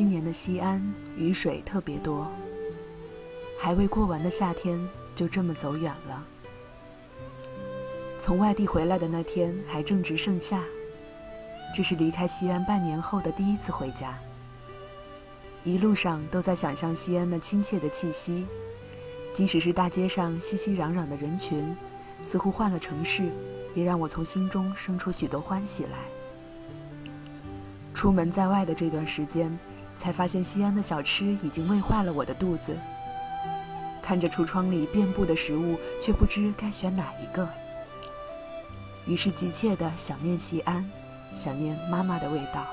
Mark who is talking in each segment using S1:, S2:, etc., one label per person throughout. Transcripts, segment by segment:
S1: 今年的西安雨水特别多，还未过完的夏天就这么走远了。从外地回来的那天还正值盛夏，这是离开西安半年后的第一次回家。一路上都在想象西安那亲切的气息，即使是大街上熙熙攘攘的人群，似乎换了城市，也让我从心中生出许多欢喜来。出门在外的这段时间，才发现西安的小吃已经喂坏了我的肚子。看着橱窗里遍布的食物，却不知该选哪一个。于是急切地想念西安，想念妈妈的味道。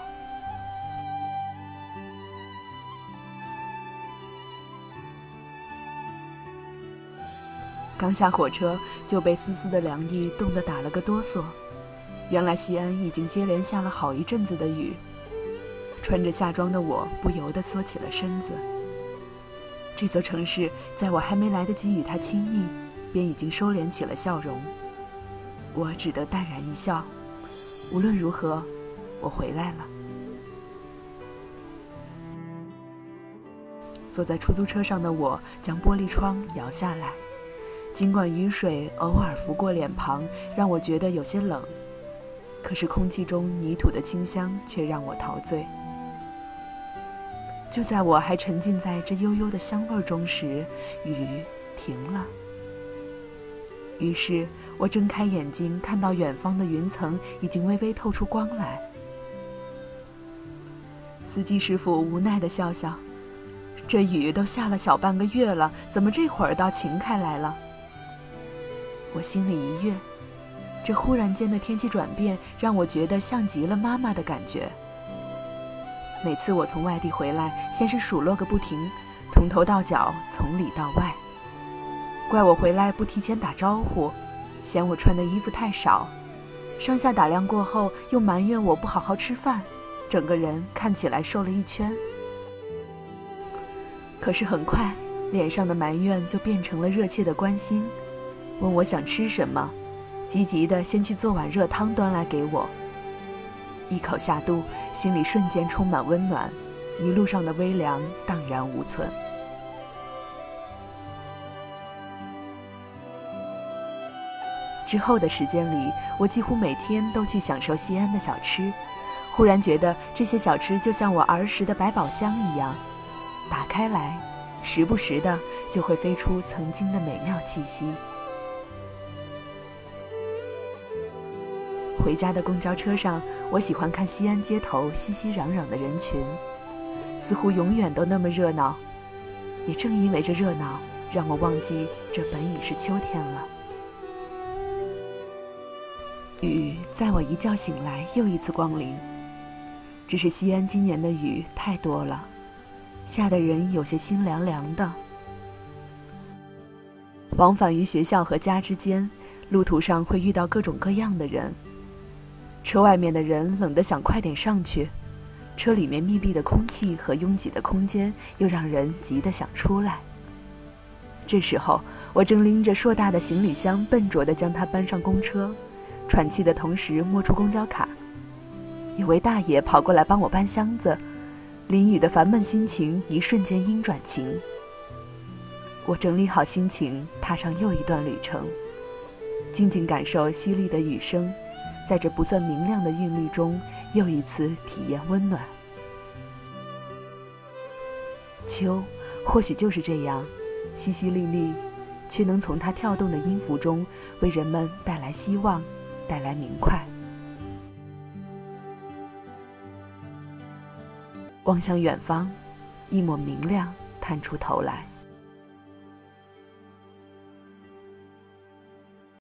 S1: 刚下火车就被丝丝的凉意冻得打了个哆嗦。原来西安已经接连下了好一阵子的雨。穿着夏装的我不由得缩起了身子。这座城市在我还没来得及与它亲昵，便已经收敛起了笑容。我只得淡然一笑。无论如何，我回来了。坐在出租车上的我将玻璃窗摇下来，尽管雨水偶尔拂过脸庞，让我觉得有些冷，可是空气中泥土的清香却让我陶醉。就在我还沉浸在这悠悠的香味中时，雨停了。于是我睁开眼睛，看到远方的云层已经微微透出光来。司机师傅无奈地笑笑：“这雨都下了小半个月了，怎么这会儿倒晴开来了？”我心里一跃，这忽然间的天气转变让我觉得像极了妈妈的感觉。每次我从外地回来，先是数落个不停，从头到脚，从里到外。怪我回来不提前打招呼，嫌我穿的衣服太少，上下打量过后，又埋怨我不好好吃饭，整个人看起来瘦了一圈。可是很快，脸上的埋怨就变成了热切的关心，问我想吃什么，积极的先去做碗热汤端来给我。一口下肚，心里瞬间充满温暖，一路上的微凉荡然无存。之后的时间里，我几乎每天都去享受西安的小吃，忽然觉得这些小吃就像我儿时的百宝箱一样，打开来，时不时的就会飞出曾经的美妙气息。回家的公交车上，我喜欢看西安街头熙熙攘攘的人群，似乎永远都那么热闹。也正因为这热闹，让我忘记这本已是秋天了。雨在我一觉醒来又一次光临，只是西安今年的雨太多了，下的人有些心凉凉的。往返于学校和家之间，路途上会遇到各种各样的人。车外面的人冷得想快点上去，车里面密闭的空气和拥挤的空间又让人急得想出来。这时候，我正拎着硕大的行李箱，笨拙地将它搬上公车。喘气的同时，摸出公交卡。有位大爷跑过来帮我搬箱子，淋雨的烦闷心情一瞬间阴转晴。我整理好心情，踏上又一段旅程，静静感受淅沥的雨声，在这不算明亮的韵律中，又一次体验温暖。秋，或许就是这样，淅淅沥沥，却能从它跳动的音符中，为人们带来希望。带来明快。望向远方，一抹明亮探出头来。